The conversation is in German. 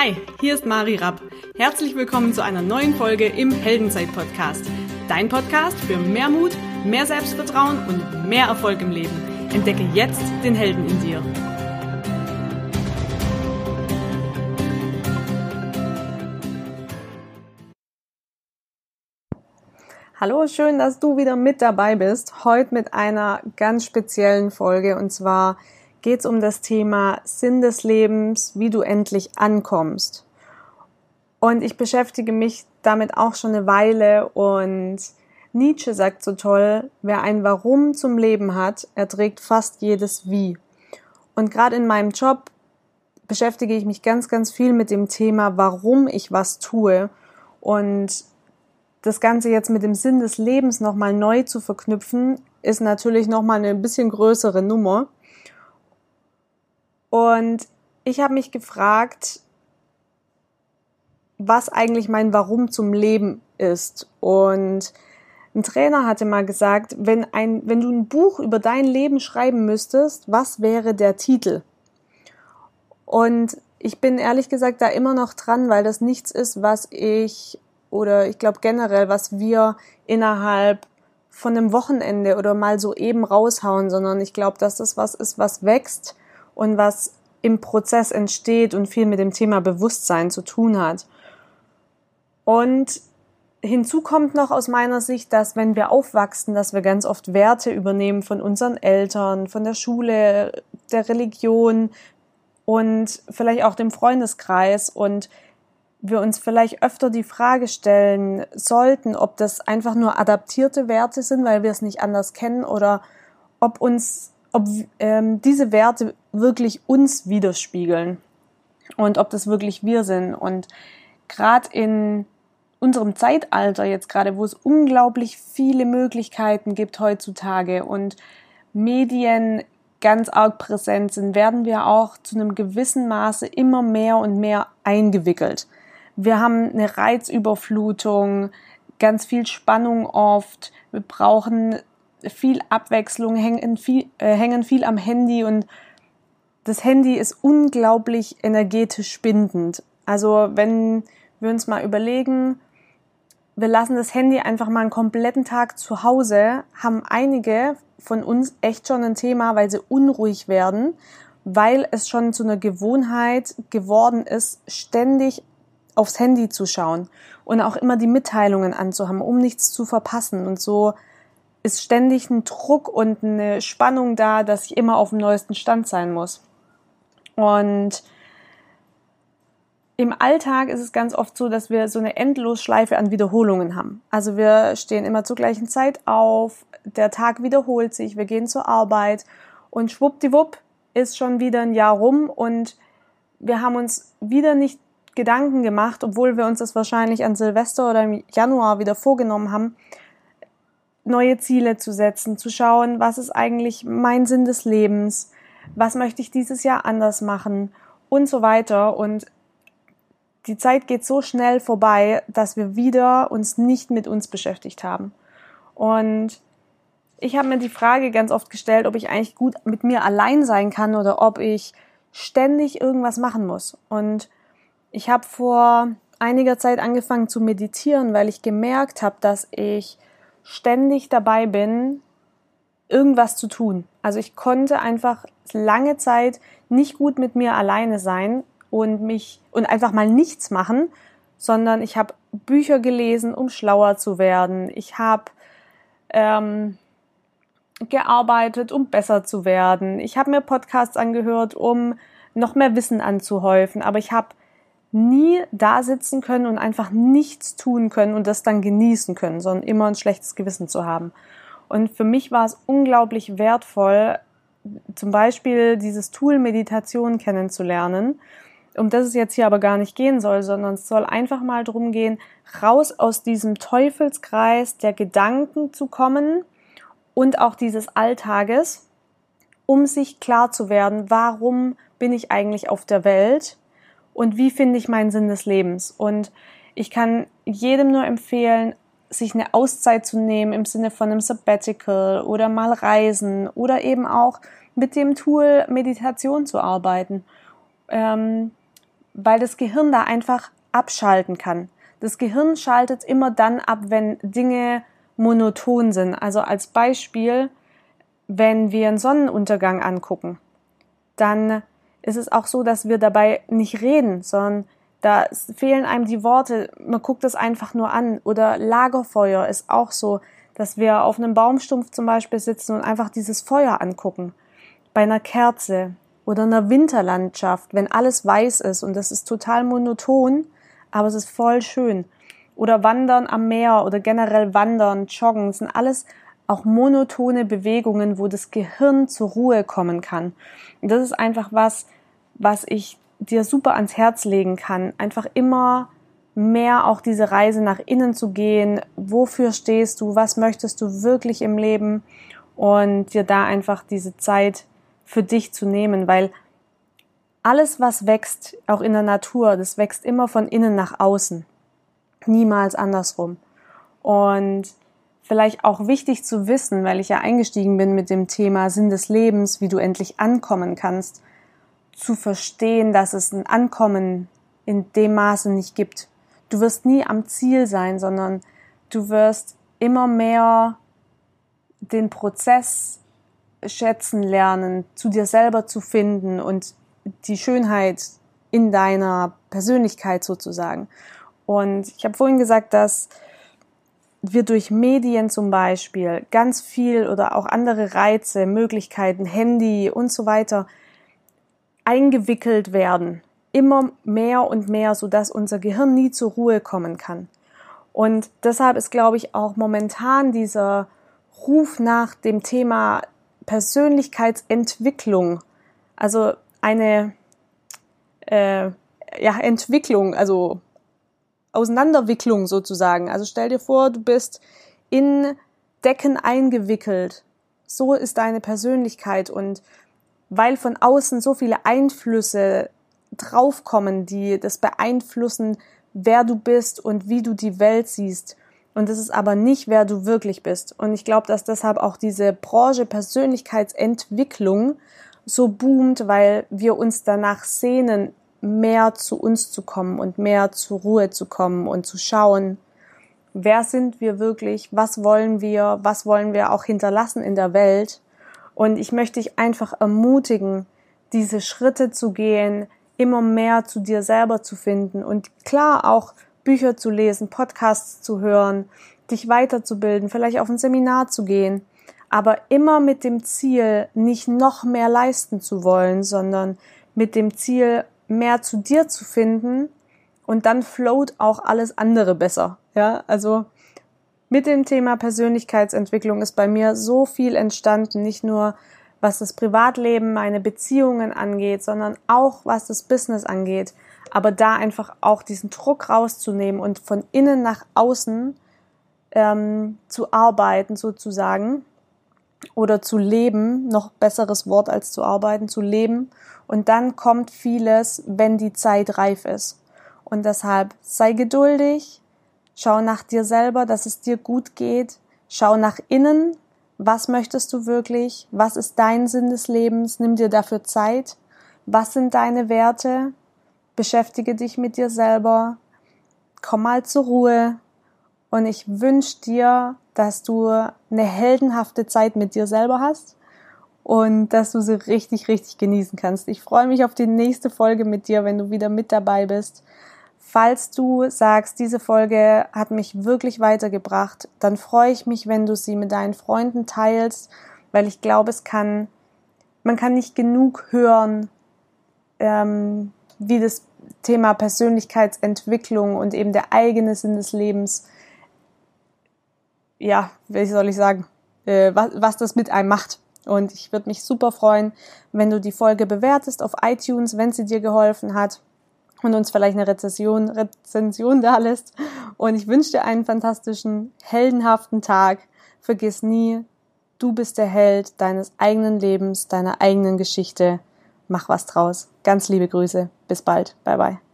Hi, hier ist Mari Rapp. Herzlich willkommen zu einer neuen Folge im Heldenzeit-Podcast. Dein Podcast für mehr Mut, mehr Selbstvertrauen und mehr Erfolg im Leben. Entdecke jetzt den Helden in dir. Hallo, schön, dass du wieder mit dabei bist. Heute mit einer ganz speziellen Folge und zwar geht es um das Thema Sinn des Lebens, wie du endlich ankommst. Und ich beschäftige mich damit auch schon eine Weile und Nietzsche sagt so toll, wer ein Warum zum Leben hat, erträgt fast jedes Wie. Und gerade in meinem Job beschäftige ich mich ganz, ganz viel mit dem Thema, warum ich was tue. Und das Ganze jetzt mit dem Sinn des Lebens nochmal neu zu verknüpfen, ist natürlich nochmal eine bisschen größere Nummer. Und ich habe mich gefragt, was eigentlich mein Warum zum Leben ist. Und ein Trainer hatte mal gesagt, wenn, ein, wenn du ein Buch über dein Leben schreiben müsstest, was wäre der Titel? Und ich bin ehrlich gesagt da immer noch dran, weil das nichts ist, was ich oder ich glaube generell, was wir innerhalb von einem Wochenende oder mal so eben raushauen, sondern ich glaube, dass das was ist, was wächst und was im Prozess entsteht und viel mit dem Thema Bewusstsein zu tun hat. Und hinzu kommt noch aus meiner Sicht, dass wenn wir aufwachsen, dass wir ganz oft Werte übernehmen von unseren Eltern, von der Schule, der Religion und vielleicht auch dem Freundeskreis und wir uns vielleicht öfter die Frage stellen sollten, ob das einfach nur adaptierte Werte sind, weil wir es nicht anders kennen oder ob uns ob ähm, diese Werte wirklich uns widerspiegeln und ob das wirklich wir sind. Und gerade in unserem Zeitalter jetzt gerade, wo es unglaublich viele Möglichkeiten gibt heutzutage und Medien ganz arg präsent sind, werden wir auch zu einem gewissen Maße immer mehr und mehr eingewickelt. Wir haben eine Reizüberflutung, ganz viel Spannung oft. Wir brauchen viel Abwechslung, hängen viel, äh, hängen viel am Handy und das Handy ist unglaublich energetisch bindend. Also wenn wir uns mal überlegen, wir lassen das Handy einfach mal einen kompletten Tag zu Hause, haben einige von uns echt schon ein Thema, weil sie unruhig werden, weil es schon zu einer Gewohnheit geworden ist, ständig aufs Handy zu schauen und auch immer die Mitteilungen anzuhaben, um nichts zu verpassen. Und so ist ständig ein Druck und eine Spannung da, dass ich immer auf dem neuesten Stand sein muss. Und im Alltag ist es ganz oft so, dass wir so eine Endlosschleife an Wiederholungen haben. Also wir stehen immer zur gleichen Zeit auf, der Tag wiederholt sich, wir gehen zur Arbeit und schwuppdiwupp ist schon wieder ein Jahr rum und wir haben uns wieder nicht Gedanken gemacht, obwohl wir uns das wahrscheinlich an Silvester oder im Januar wieder vorgenommen haben, neue Ziele zu setzen, zu schauen, was ist eigentlich mein Sinn des Lebens, was möchte ich dieses Jahr anders machen und so weiter. Und die Zeit geht so schnell vorbei, dass wir wieder uns nicht mit uns beschäftigt haben. Und ich habe mir die Frage ganz oft gestellt, ob ich eigentlich gut mit mir allein sein kann oder ob ich ständig irgendwas machen muss. Und ich habe vor einiger Zeit angefangen zu meditieren, weil ich gemerkt habe, dass ich ständig dabei bin, irgendwas zu tun. Also ich konnte einfach lange Zeit nicht gut mit mir alleine sein und mich und einfach mal nichts machen, sondern ich habe Bücher gelesen, um schlauer zu werden. Ich habe ähm, gearbeitet, um besser zu werden. Ich habe mir Podcasts angehört, um noch mehr Wissen anzuhäufen. Aber ich habe nie da sitzen können und einfach nichts tun können und das dann genießen können, sondern immer ein schlechtes Gewissen zu haben. Und für mich war es unglaublich wertvoll, zum Beispiel dieses Tool Meditation kennenzulernen, um das es jetzt hier aber gar nicht gehen soll, sondern es soll einfach mal darum gehen, raus aus diesem Teufelskreis der Gedanken zu kommen und auch dieses Alltages, um sich klar zu werden, warum bin ich eigentlich auf der Welt und wie finde ich meinen Sinn des Lebens. Und ich kann jedem nur empfehlen, sich eine Auszeit zu nehmen im Sinne von einem Sabbatical oder mal reisen oder eben auch mit dem Tool Meditation zu arbeiten. Ähm, weil das Gehirn da einfach abschalten kann. Das Gehirn schaltet immer dann ab, wenn Dinge monoton sind. Also als Beispiel, wenn wir einen Sonnenuntergang angucken, dann ist es auch so, dass wir dabei nicht reden, sondern da fehlen einem die Worte, man guckt es einfach nur an. Oder Lagerfeuer ist auch so, dass wir auf einem Baumstumpf zum Beispiel sitzen und einfach dieses Feuer angucken. Bei einer Kerze oder einer Winterlandschaft, wenn alles weiß ist und das ist total monoton, aber es ist voll schön. Oder Wandern am Meer oder generell Wandern, Joggen, sind alles auch monotone Bewegungen, wo das Gehirn zur Ruhe kommen kann. Und das ist einfach was, was ich dir super ans Herz legen kann. Einfach immer mehr auch diese Reise nach innen zu gehen. Wofür stehst du? Was möchtest du wirklich im Leben? Und dir da einfach diese Zeit für dich zu nehmen, weil alles, was wächst, auch in der Natur, das wächst immer von innen nach außen. Niemals andersrum. Und vielleicht auch wichtig zu wissen, weil ich ja eingestiegen bin mit dem Thema Sinn des Lebens, wie du endlich ankommen kannst, zu verstehen, dass es ein Ankommen in dem Maße nicht gibt. Du wirst nie am Ziel sein, sondern du wirst immer mehr den Prozess schätzen lernen, zu dir selber zu finden und die Schönheit in deiner Persönlichkeit sozusagen. Und ich habe vorhin gesagt, dass wir durch Medien zum Beispiel ganz viel oder auch andere Reize, Möglichkeiten, Handy und so weiter eingewickelt werden. Immer mehr und mehr, sodass unser Gehirn nie zur Ruhe kommen kann. Und deshalb ist, glaube ich, auch momentan dieser Ruf nach dem Thema Persönlichkeitsentwicklung, also eine äh, ja, Entwicklung, also Auseinanderwicklung sozusagen. Also stell dir vor, du bist in Decken eingewickelt. So ist deine Persönlichkeit und weil von außen so viele Einflüsse draufkommen, die das beeinflussen, wer du bist und wie du die Welt siehst, und das ist aber nicht, wer du wirklich bist. Und ich glaube, dass deshalb auch diese Branche Persönlichkeitsentwicklung so boomt, weil wir uns danach sehnen, mehr zu uns zu kommen und mehr zur Ruhe zu kommen und zu schauen, wer sind wir wirklich, was wollen wir, was wollen wir auch hinterlassen in der Welt. Und ich möchte dich einfach ermutigen, diese Schritte zu gehen, immer mehr zu dir selber zu finden und klar auch Bücher zu lesen, Podcasts zu hören, dich weiterzubilden, vielleicht auf ein Seminar zu gehen, aber immer mit dem Ziel, nicht noch mehr leisten zu wollen, sondern mit dem Ziel, mehr zu dir zu finden und dann float auch alles andere besser. Ja, also mit dem Thema Persönlichkeitsentwicklung ist bei mir so viel entstanden, nicht nur was das Privatleben, meine Beziehungen angeht, sondern auch was das Business angeht aber da einfach auch diesen Druck rauszunehmen und von innen nach außen ähm, zu arbeiten sozusagen oder zu leben, noch besseres Wort als zu arbeiten, zu leben und dann kommt vieles, wenn die Zeit reif ist. Und deshalb sei geduldig, schau nach dir selber, dass es dir gut geht, schau nach innen, was möchtest du wirklich, was ist dein Sinn des Lebens, nimm dir dafür Zeit, was sind deine Werte, beschäftige dich mit dir selber, komm mal zur Ruhe. Und ich wünsche dir, dass du eine heldenhafte Zeit mit dir selber hast und dass du sie richtig, richtig genießen kannst. Ich freue mich auf die nächste Folge mit dir, wenn du wieder mit dabei bist. Falls du sagst, diese Folge hat mich wirklich weitergebracht, dann freue ich mich, wenn du sie mit deinen Freunden teilst, weil ich glaube, es kann, man kann nicht genug hören, ähm, wie das Thema Persönlichkeitsentwicklung und eben der eigene Sinn des Lebens, ja, wie soll ich sagen, äh, was, was das mit einem macht. Und ich würde mich super freuen, wenn du die Folge bewertest auf iTunes, wenn sie dir geholfen hat und uns vielleicht eine Rezension, Rezension da lässt. Und ich wünsche dir einen fantastischen, heldenhaften Tag. Vergiss nie, du bist der Held deines eigenen Lebens, deiner eigenen Geschichte. Mach was draus. Ganz liebe Grüße. Bis bald. Bye bye.